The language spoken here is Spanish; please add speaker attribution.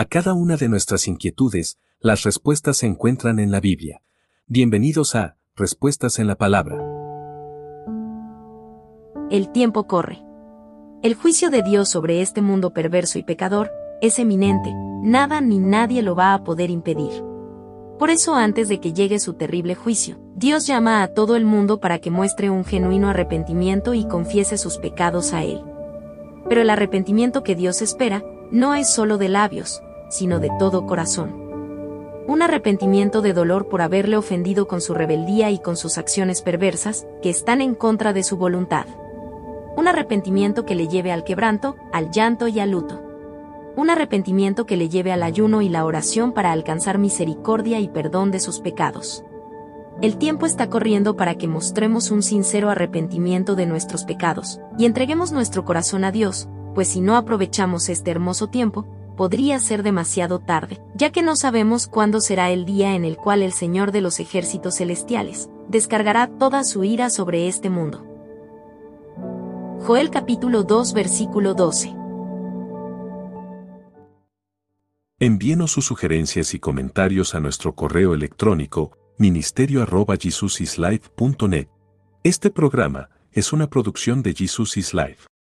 Speaker 1: A cada una de nuestras inquietudes, las respuestas se encuentran en la Biblia. Bienvenidos a Respuestas en la Palabra.
Speaker 2: El tiempo corre. El juicio de Dios sobre este mundo perverso y pecador es eminente, nada ni nadie lo va a poder impedir. Por eso antes de que llegue su terrible juicio, Dios llama a todo el mundo para que muestre un genuino arrepentimiento y confiese sus pecados a Él. Pero el arrepentimiento que Dios espera, no es solo de labios, sino de todo corazón. Un arrepentimiento de dolor por haberle ofendido con su rebeldía y con sus acciones perversas, que están en contra de su voluntad. Un arrepentimiento que le lleve al quebranto, al llanto y al luto un arrepentimiento que le lleve al ayuno y la oración para alcanzar misericordia y perdón de sus pecados. El tiempo está corriendo para que mostremos un sincero arrepentimiento de nuestros pecados, y entreguemos nuestro corazón a Dios, pues si no aprovechamos este hermoso tiempo, podría ser demasiado tarde, ya que no sabemos cuándo será el día en el cual el Señor de los ejércitos celestiales descargará toda su ira sobre este mundo. Joel capítulo 2 versículo 12
Speaker 1: Envíenos sus sugerencias y comentarios a nuestro correo electrónico ministerio.jesusislife.net. Este programa es una producción de Jesus is Life.